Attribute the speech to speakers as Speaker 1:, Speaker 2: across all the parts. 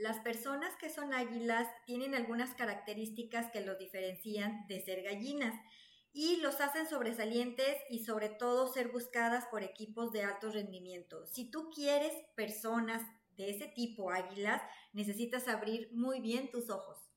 Speaker 1: Las personas que son águilas tienen algunas características que los diferencian de ser gallinas y los hacen sobresalientes y sobre todo ser buscadas por equipos de alto rendimiento. Si tú quieres personas de ese tipo águilas, necesitas abrir muy bien tus ojos.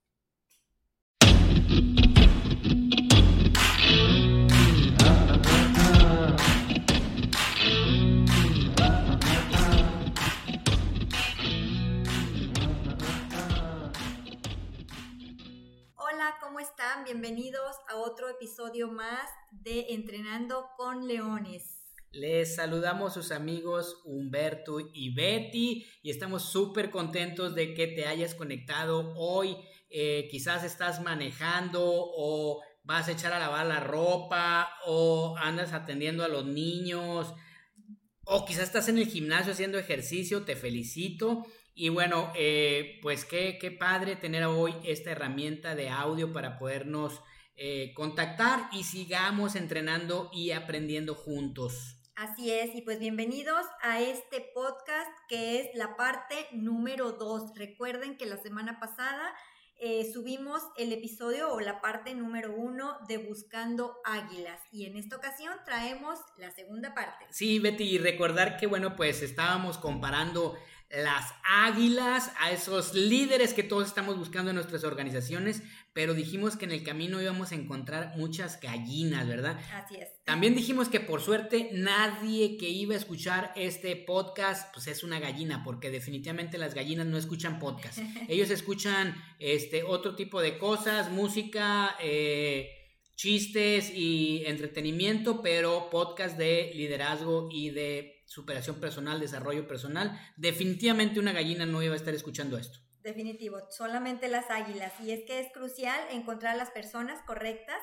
Speaker 1: ¿Cómo están? Bienvenidos a otro episodio más de Entrenando con Leones.
Speaker 2: Les saludamos sus amigos Humberto y Betty y estamos súper contentos de que te hayas conectado hoy. Eh, quizás estás manejando o vas a echar a lavar la ropa o andas atendiendo a los niños o quizás estás en el gimnasio haciendo ejercicio. Te felicito y bueno, eh, pues qué, qué, padre tener hoy esta herramienta de audio para podernos eh, contactar y sigamos entrenando y aprendiendo juntos.
Speaker 1: Así es, y pues bienvenidos a este podcast que es la parte número dos. Recuerden que la semana pasada eh, subimos el episodio o la parte número uno de Buscando Águilas y en esta ocasión traemos la segunda parte.
Speaker 2: Sí, Betty, y recordar que bueno, pues estábamos comparando las águilas, a esos líderes que todos estamos buscando en nuestras organizaciones, pero dijimos que en el camino íbamos a encontrar muchas gallinas, ¿verdad?
Speaker 1: Así es.
Speaker 2: También dijimos que por suerte nadie que iba a escuchar este podcast, pues es una gallina, porque definitivamente las gallinas no escuchan podcast. Ellos escuchan este otro tipo de cosas, música, eh, chistes y entretenimiento, pero podcast de liderazgo y de superación personal, desarrollo personal, definitivamente una gallina no iba a estar escuchando esto.
Speaker 1: Definitivo, solamente las águilas. Y es que es crucial encontrar las personas correctas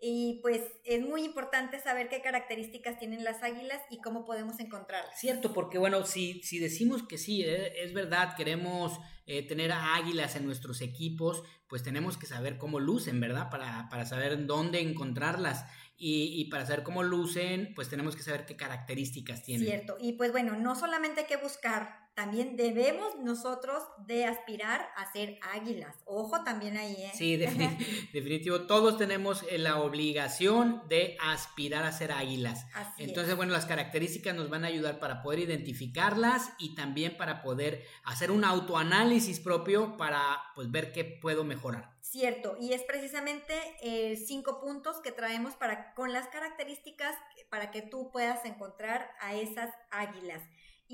Speaker 1: y pues es muy importante saber qué características tienen las águilas y cómo podemos encontrarlas.
Speaker 2: Cierto, porque bueno, si, si decimos que sí, eh, es verdad, queremos eh, tener águilas en nuestros equipos, pues tenemos que saber cómo lucen, ¿verdad? Para, para saber dónde encontrarlas. Y, y, para saber cómo lucen, pues tenemos que saber qué características tienen.
Speaker 1: Cierto, y pues bueno, no solamente hay que buscar también debemos nosotros de aspirar a ser águilas. Ojo también ahí, ¿eh?
Speaker 2: Sí, definitivo. Todos tenemos eh, la obligación de aspirar a ser águilas. Así Entonces, bueno, las características nos van a ayudar para poder identificarlas y también para poder hacer un autoanálisis propio para pues ver qué puedo mejorar.
Speaker 1: Cierto, y es precisamente eh, cinco puntos que traemos para con las características para que tú puedas encontrar a esas águilas.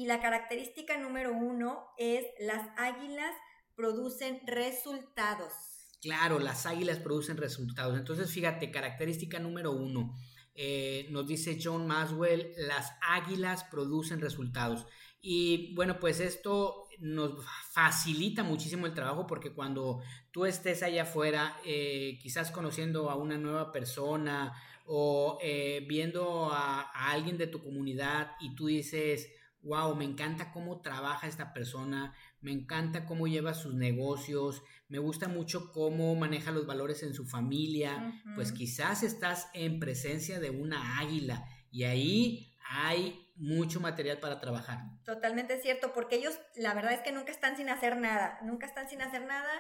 Speaker 1: Y la característica número uno es las águilas producen resultados.
Speaker 2: Claro, las águilas producen resultados. Entonces, fíjate, característica número uno. Eh, nos dice John Maswell, las águilas producen resultados. Y bueno, pues esto nos facilita muchísimo el trabajo porque cuando tú estés allá afuera, eh, quizás conociendo a una nueva persona o eh, viendo a, a, alguien de tu comunidad y tú dices, wow, me encanta cómo trabaja esta persona, me encanta cómo lleva sus negocios, me gusta mucho cómo maneja los valores en su familia, pues quizás estás en presencia de una águila y ahí hay mucho material para trabajar.
Speaker 1: Totalmente cierto, porque ellos la verdad es que nunca están sin hacer nada, nunca están sin hacer nada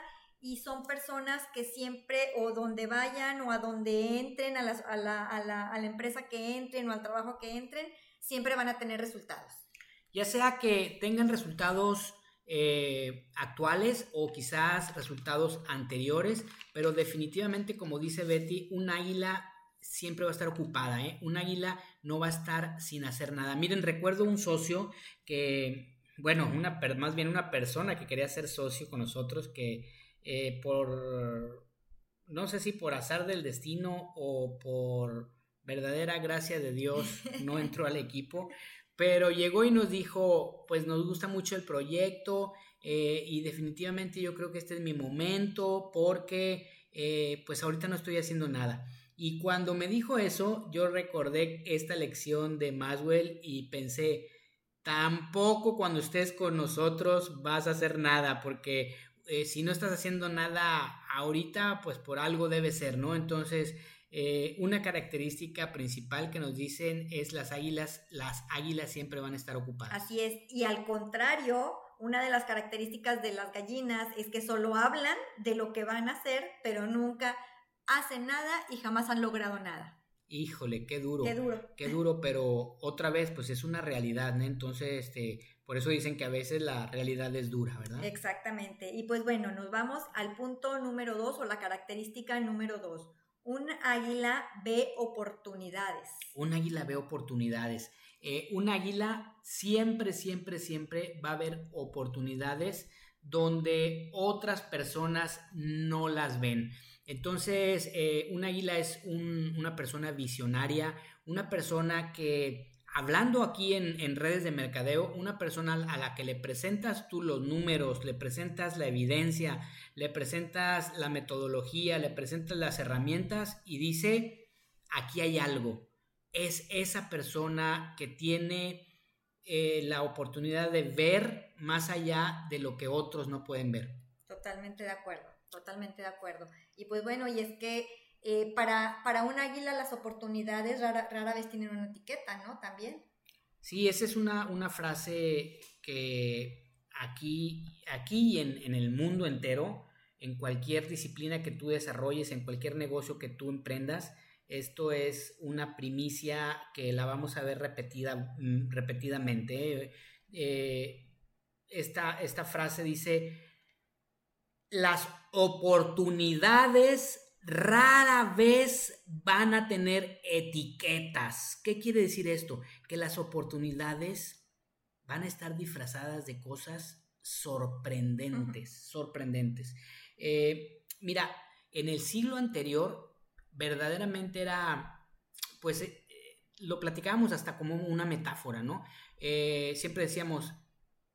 Speaker 1: y son personas que siempre o donde vayan o a donde entren, a la, a la, a la, a la empresa que entren o al trabajo que entren, siempre van a tener resultados
Speaker 2: ya sea que tengan resultados eh, actuales o quizás resultados anteriores, pero definitivamente, como dice Betty, un águila siempre va a estar ocupada, ¿eh? Un águila no va a estar sin hacer nada. Miren, recuerdo un socio que, bueno, una, más bien una persona que quería ser socio con nosotros que eh, por, no sé si por azar del destino o por verdadera gracia de Dios no entró al equipo, pero llegó y nos dijo, pues nos gusta mucho el proyecto eh, y definitivamente yo creo que este es mi momento porque eh, pues ahorita no estoy haciendo nada. Y cuando me dijo eso, yo recordé esta lección de Maswell y pensé, tampoco cuando estés con nosotros vas a hacer nada, porque eh, si no estás haciendo nada ahorita, pues por algo debe ser, ¿no? Entonces, eh, una característica principal que nos dicen es las águilas, las águilas siempre van a estar ocupadas.
Speaker 1: Así es, y al contrario, una de las características de las gallinas es que solo hablan de lo que van a hacer, pero nunca hacen nada y jamás han logrado nada.
Speaker 2: Híjole, qué duro.
Speaker 1: Qué duro.
Speaker 2: Qué duro, pero otra vez, pues es una realidad, ¿no? Entonces, este, por eso dicen que a veces la realidad es dura, ¿verdad?
Speaker 1: Exactamente. Y pues bueno, nos vamos al punto número dos o la característica número dos. Un águila ve oportunidades.
Speaker 2: Un águila ve oportunidades. Eh, un águila siempre, siempre, siempre va a ver oportunidades donde otras personas no las ven. Entonces, eh, un águila es una persona visionaria, una persona que, hablando aquí en, redes de mercadeo, una persona a la que le presentas tú los números, le presentas la evidencia, le presentas la metodología, le presentas las herramientas y dice, aquí hay algo. Es esa persona que tiene eh, la oportunidad de ver más allá de lo que otros no pueden ver.
Speaker 1: Totalmente de acuerdo, totalmente de acuerdo. Y pues bueno, y es que eh, para, para un águila las oportunidades rara, rara, vez tienen una etiqueta, ¿no? También.
Speaker 2: Sí, esa es una, una frase que aquí, aquí y en, en, el mundo entero, en cualquier disciplina que tú desarrolles, en cualquier negocio que tú emprendas, esto es una primicia que la vamos a ver repetida, mm, repetidamente. Eh, esta, esta frase dice, las oportunidades rara vez van a tener etiquetas. ¿Qué quiere decir esto? Que las oportunidades van a estar disfrazadas de cosas sorprendentes, sorprendentes. Eh, mira, en el siglo anterior verdaderamente era, pues, eh, lo platicábamos hasta como una metáfora, ¿no? Eh, siempre decíamos,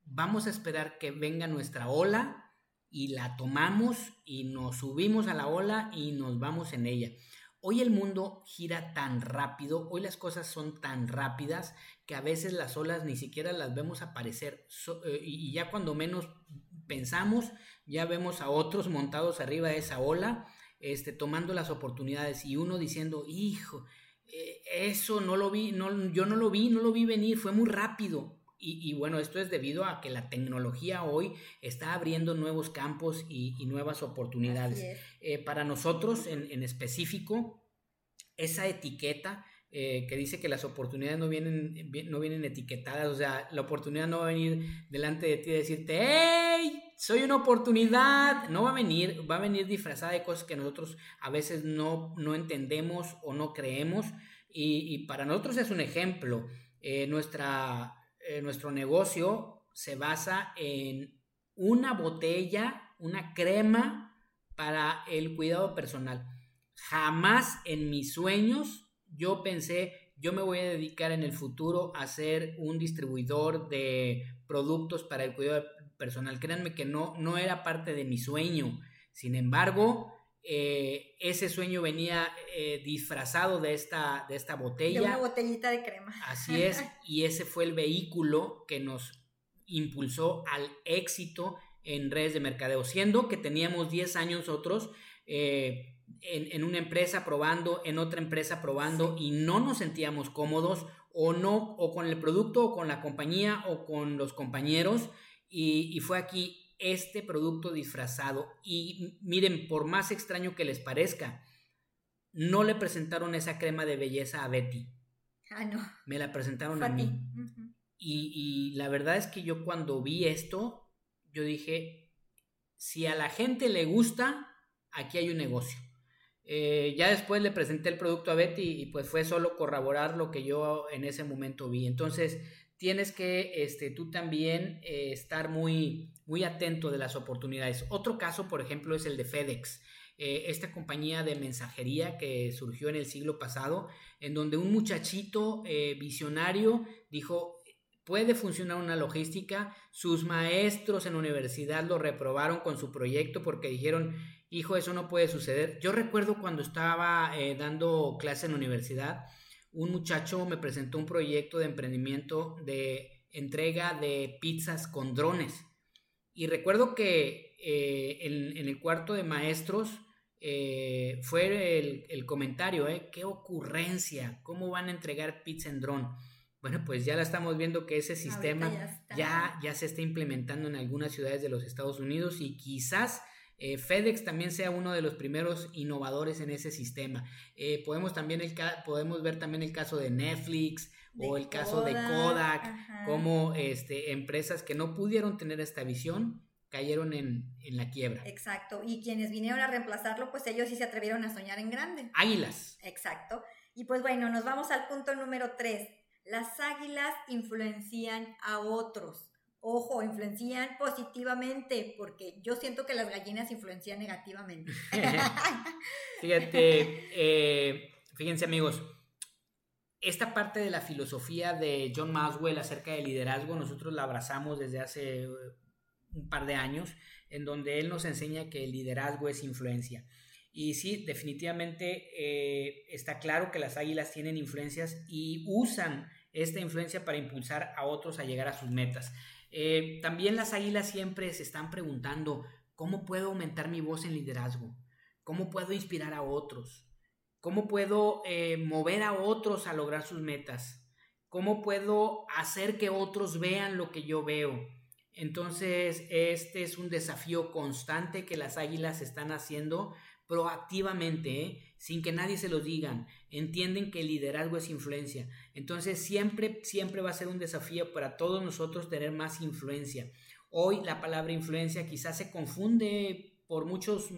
Speaker 2: vamos a esperar que venga nuestra ola y la tomamos y nos subimos a la ola y nos vamos en ella. Hoy el mundo gira tan rápido, hoy las cosas son tan rápidas que a veces las olas ni siquiera las vemos aparecer y ya cuando menos pensamos ya vemos a otros montados arriba de esa ola, este, tomando las oportunidades y uno diciendo, hijo, eh, eso no lo vi, no, yo no lo vi, no lo vi venir, fue muy rápido. Y, bueno, esto es debido a que la tecnología hoy está abriendo nuevos campos y, nuevas oportunidades. Eh, para nosotros en, específico, esa etiqueta eh, que dice que las oportunidades no vienen, no vienen etiquetadas, o sea, la oportunidad no va a venir delante de ti y decirte, ¡hey! Soy una oportunidad. No va a venir, va a venir disfrazada de cosas que nosotros a veces no, no entendemos o no creemos. Y, para nosotros es un ejemplo. Eh, nuestra eh, nuestro negocio se basa en una botella, una crema para el cuidado personal. Jamás en mis sueños yo pensé, yo me voy a dedicar en el futuro a ser un distribuidor de productos para el cuidado personal. Créanme que no, no era parte de mi sueño. Sin embargo, eh, ese sueño venía eh, disfrazado de esta, de esta botella. De
Speaker 1: una botellita de crema.
Speaker 2: Así es, y ese fue el vehículo que nos impulsó al éxito en redes de mercadeo, siendo que teníamos 10 años otros eh, en, una empresa probando, en otra empresa probando y no nos sentíamos cómodos o no, o con el producto, o con la compañía, o con los compañeros, y, y fue aquí este producto disfrazado. Y miren, por más extraño que les parezca, no le presentaron esa crema de belleza a Betty.
Speaker 1: Ah, no.
Speaker 2: Me la presentaron a mí. y, la verdad es que yo cuando vi esto, yo dije, si a la gente le gusta, aquí hay un negocio. Eh, ya después le presenté el producto a Betty y pues fue solo corroborar lo que yo en ese momento vi. Entonces, tienes que este, tú también eh, estar muy, muy atento de las oportunidades. Otro caso, por ejemplo, es el de FedEx. Eh, esta compañía de mensajería que surgió en el siglo pasado, en donde un muchachito eh, visionario dijo, puede funcionar una logística, sus maestros en la universidad lo reprobaron con su proyecto porque dijeron, hijo, eso no puede suceder. Yo recuerdo cuando estaba dando clase en universidad, un muchacho me presentó un proyecto de emprendimiento de entrega de pizzas con drones. Y recuerdo que eh, en, el cuarto de maestros eh, fue el, comentario, ¿eh? Qué ocurrencia, ¿cómo van a entregar pizza en dron? Bueno, pues ya la estamos viendo que ese sistema ya, ya, se está implementando en algunas ciudades de los Estados Unidos y quizás eh, FedEx también sea uno de los primeros innovadores en ese sistema. Eh, podemos, también el, podemos ver también el caso de Netflix o el caso de Kodak, como este, empresas que no pudieron tener esta visión cayeron en, en, la quiebra.
Speaker 1: Exacto. Y quienes vinieron a reemplazarlo, pues ellos sí se atrevieron a soñar en grande.
Speaker 2: Águilas.
Speaker 1: Exacto. Y pues bueno, nos vamos al punto número tres. Las águilas influencian a otros. Ojo, influencian positivamente, porque yo siento que las gallinas influencian negativamente.
Speaker 2: Fíjate, eh, fíjense amigos, esta parte de la filosofía de John Maswell acerca del liderazgo, nosotros la abrazamos desde hace un par de años, en donde él nos enseña que el liderazgo es influencia. Y sí, definitivamente eh, está claro que las águilas tienen influencias y usan esta influencia para impulsar a otros a llegar a sus metas. Eh, también las águilas siempre se están preguntando, ¿cómo puedo aumentar mi voz en liderazgo? ¿Cómo puedo inspirar a otros? ¿Cómo puedo eh, mover a otros a lograr sus metas? ¿Cómo puedo hacer que otros vean lo que yo veo? Entonces, este es un desafío constante que las águilas están haciendo proactivamente, ¿eh? sin que nadie se los digan. Entienden que el liderazgo es influencia. Entonces, siempre, siempre va a ser un desafío para todos nosotros tener más influencia. Hoy la palabra influencia quizás se confunde por muchos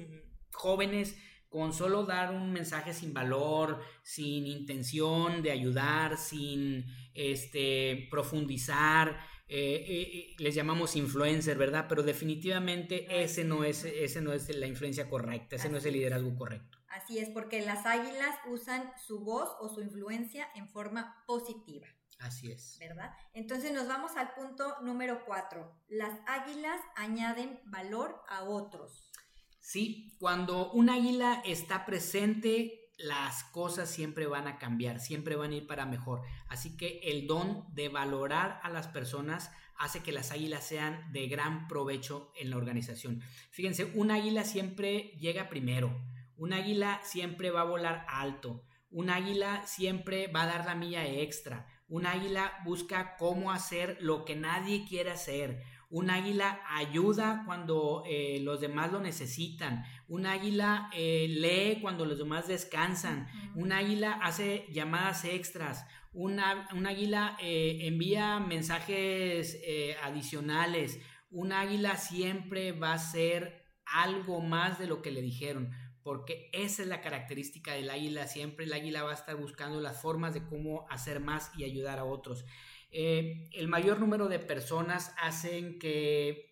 Speaker 2: jóvenes con solo dar un mensaje sin valor, sin intención de ayudar, sin este, profundizar. Eh, eh, les llamamos influencer, ¿verdad? Pero definitivamente ese no es, ese no es la influencia correcta, ese no es el liderazgo correcto.
Speaker 1: Así es, porque las águilas usan su voz o su influencia en forma positiva.
Speaker 2: Así es.
Speaker 1: ¿Verdad? Entonces nos vamos al punto número cuatro. Las águilas añaden valor a otros.
Speaker 2: Sí, cuando un águila está presente, las cosas siempre van a cambiar, siempre van a ir para mejor. Así que el don de valorar a las personas hace que las águilas sean de gran provecho en la organización. Fíjense, un águila siempre llega primero, un águila siempre va a volar alto, un águila siempre va a dar la milla extra, un águila busca cómo hacer lo que nadie quiere hacer, un águila ayuda cuando eh, los demás lo necesitan. Un águila eh, lee cuando los demás descansan. Un águila hace llamadas extras. un águila eh, envía mensajes adicionales. Un águila siempre va a ser algo más de lo que le dijeron porque esa es la característica del águila. Siempre el águila va a estar buscando las formas de cómo hacer más y ayudar a otros. Eh, el mayor número de personas hacen que eh,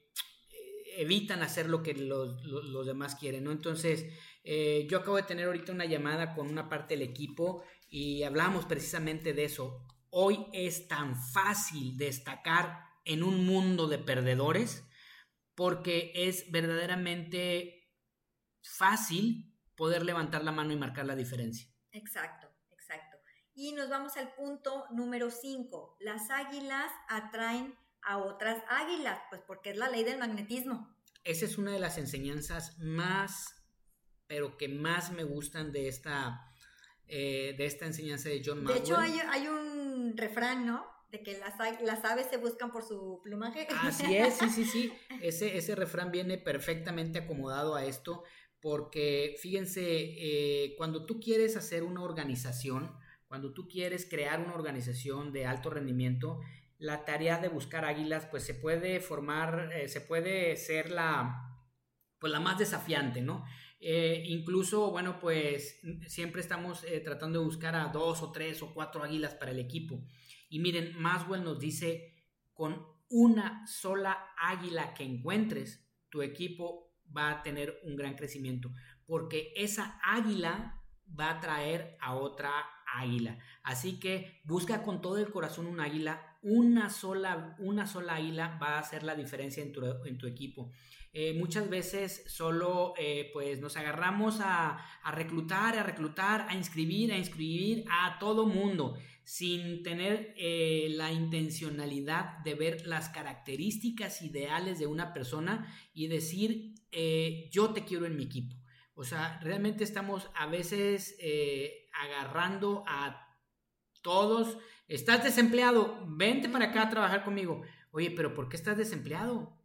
Speaker 2: evitan hacer lo que los, demás quieren, ¿no? Entonces, eh, yo acabo de tener ahorita una llamada con una parte del equipo y hablamos precisamente de eso. Hoy es tan fácil destacar en un mundo de perdedores porque es verdaderamente fácil poder levantar la mano y marcar la diferencia.
Speaker 1: Exacto. Y nos vamos al punto número 5. Las águilas atraen a otras águilas, pues porque es la ley del magnetismo.
Speaker 2: Esa es una de las enseñanzas más, pero que más me gustan de esta, eh, de esta enseñanza de John Maxwell.
Speaker 1: De hecho, hay, un refrán, ¿no? De que las, las, aves se buscan por su plumaje.
Speaker 2: Así es, sí, sí, sí. Ese, ese refrán viene perfectamente acomodado a esto, porque fíjense, eh, cuando tú quieres hacer una organización, cuando tú quieres crear una organización de alto rendimiento, la tarea de buscar águilas, pues se puede formar, eh, se puede ser la, pues la más desafiante, ¿no? Eh, incluso, bueno, pues siempre estamos eh, tratando de buscar a dos o tres o cuatro águilas para el equipo. Y miren, Maswell nos dice, con una sola águila que encuentres, tu equipo va a tener un gran crecimiento, porque esa águila va a traer a otra águila. Así que busca con todo el corazón un águila. Una sola, una sola águila va a hacer la diferencia en tu, equipo. Eh, muchas veces solo eh, pues nos agarramos a, a, reclutar, a reclutar, a inscribir, a inscribir a todo mundo sin tener eh, la intencionalidad de ver las características ideales de una persona y decir yo te quiero en mi equipo. O sea, realmente estamos a veces agarrando a Todos, estás desempleado, vente para acá a trabajar conmigo. Oye, pero ¿por qué estás desempleado?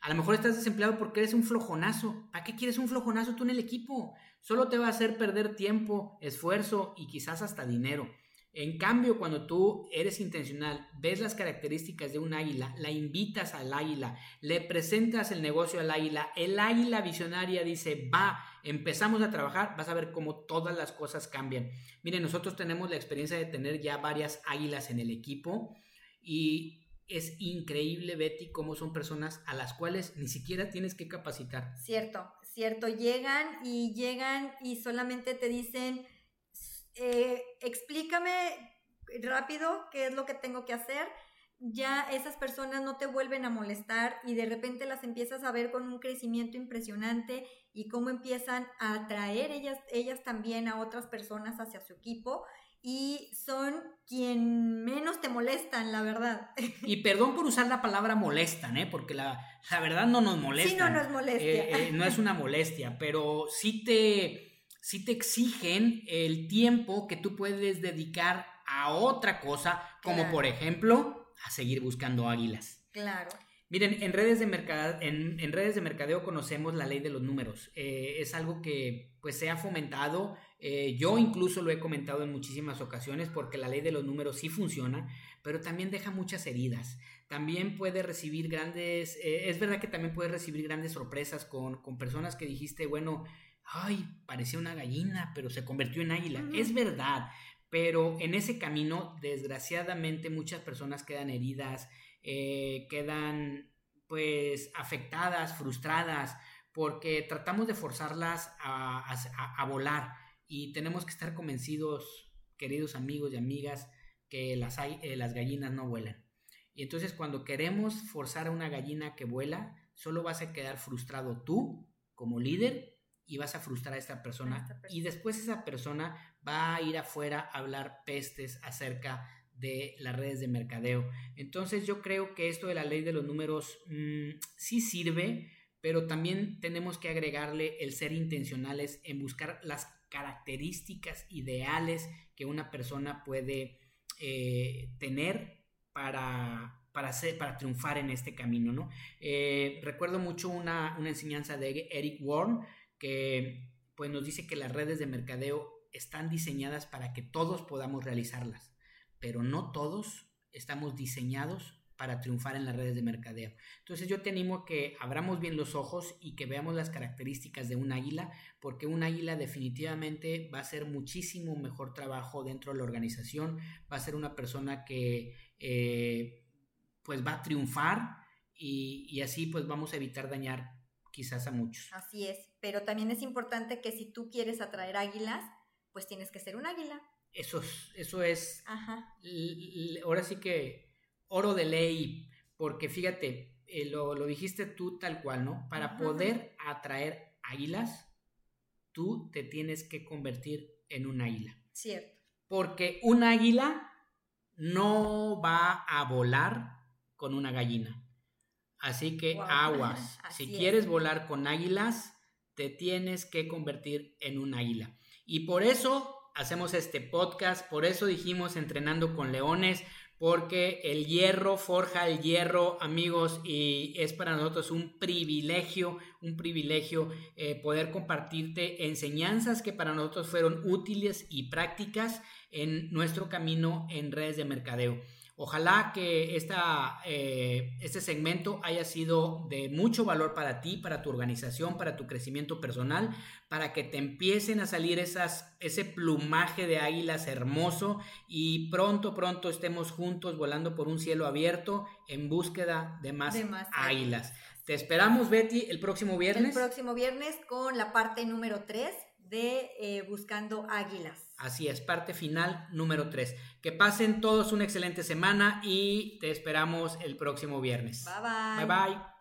Speaker 2: A lo mejor estás desempleado porque eres un flojonazo. ¿Para qué quieres un flojonazo tú en el equipo? Solo te va a hacer perder tiempo, esfuerzo y quizás hasta dinero. En cambio, cuando tú eres intencional, ves las características de un águila, la invitas al águila, le presentas el negocio al águila, el águila visionaria dice, va, empezamos a trabajar, vas a ver cómo todas las cosas cambian. Miren, nosotros tenemos la experiencia de tener ya varias águilas en el equipo y es increíble, Betty, cómo son personas a las cuales ni siquiera tienes que capacitar.
Speaker 1: Cierto, cierto, llegan y llegan y solamente te dicen eh, explícame rápido qué es lo que tengo que hacer, ya esas personas no te vuelven a molestar y de repente las empiezas a ver con un crecimiento impresionante y cómo empiezan a atraer ellas, ellas también a otras personas hacia su equipo y son quien menos te molestan, la verdad.
Speaker 2: Y perdón por usar la palabra molestan, ¿eh? porque la, la verdad no nos molesta. Sí,
Speaker 1: no, no es molestia.
Speaker 2: Eh, eh, no es una molestia, pero sí te si te exigen el tiempo que tú puedes dedicar a otra cosa, como por ejemplo a seguir buscando águilas.
Speaker 1: Claro.
Speaker 2: Miren, en redes de, mercadeo, en, redes de mercadeo conocemos la ley de los números. Eh, es algo que pues se ha fomentado. Eh, yo incluso lo he comentado en muchísimas ocasiones porque la ley de los números sí funciona, pero también deja muchas heridas. También puede recibir grandes, eh, es verdad que también puede recibir grandes sorpresas con, con personas que dijiste, bueno, ay, parecía una gallina, pero se convirtió en águila. Es verdad, pero en ese camino, desgraciadamente, muchas personas quedan heridas, eh, quedan pues afectadas, frustradas, porque tratamos de forzarlas a, volar y tenemos que estar convencidos, queridos amigos y amigas, que las, eh, las gallinas no vuelan. Y entonces cuando queremos forzar a una gallina que vuela, solo vas a quedar frustrado tú como líder y vas a frustrar a esta persona, y después esa persona va a ir afuera a hablar pestes acerca de las redes de mercadeo. Entonces yo creo que esto de la ley de los números mm, sí sirve, pero también tenemos que agregarle el ser intencionales en buscar las características ideales que una persona puede eh, tener para, para, hacer, para triunfar en este camino. ¿no? Eh, recuerdo mucho una, una enseñanza de Eric Warren que pues nos dice que las redes de mercadeo están diseñadas para que todos podamos realizarlas, pero no todos estamos diseñados para triunfar en las redes de mercadeo. Entonces yo te animo a que abramos bien los ojos y que veamos las características de un águila, porque un águila definitivamente va a hacer muchísimo mejor trabajo dentro de la organización, va a ser una persona que eh, pues va a triunfar y, y así pues vamos a evitar dañar quizás a muchos.
Speaker 1: Así es, pero también es importante que si tú quieres atraer águilas, pues tienes que ser un águila.
Speaker 2: Eso es, eso es ahora sí que oro de ley, porque fíjate, eh, lo, dijiste tú tal cual, ¿no? Para poder atraer águilas, tú te tienes que convertir en un águila.
Speaker 1: Cierto.
Speaker 2: Porque un águila no va a volar con una gallina. Así que aguas. si quieres volar con águilas, te tienes que convertir en un águila. Y por eso hacemos este podcast, por eso dijimos entrenando con leones, porque el hierro forja el hierro, amigos, y es para nosotros un privilegio, un privilegio eh, poder compartirte enseñanzas que para nosotros fueron útiles y prácticas en nuestro camino en redes de mercadeo. Ojalá que esta, eh, este segmento haya sido de mucho valor para ti, para tu organización, para tu crecimiento personal, para que te empiecen a salir esas, ese plumaje de águilas hermoso y pronto, pronto estemos juntos volando por un cielo abierto en búsqueda de más, águilas. Te esperamos, Betty, el próximo viernes.
Speaker 1: El próximo viernes con la parte número 3 de eh, Buscando Águilas.
Speaker 2: Así es, parte final número 3. Que pasen todos una excelente semana y te esperamos el próximo viernes.
Speaker 1: Bye bye.
Speaker 2: Bye bye.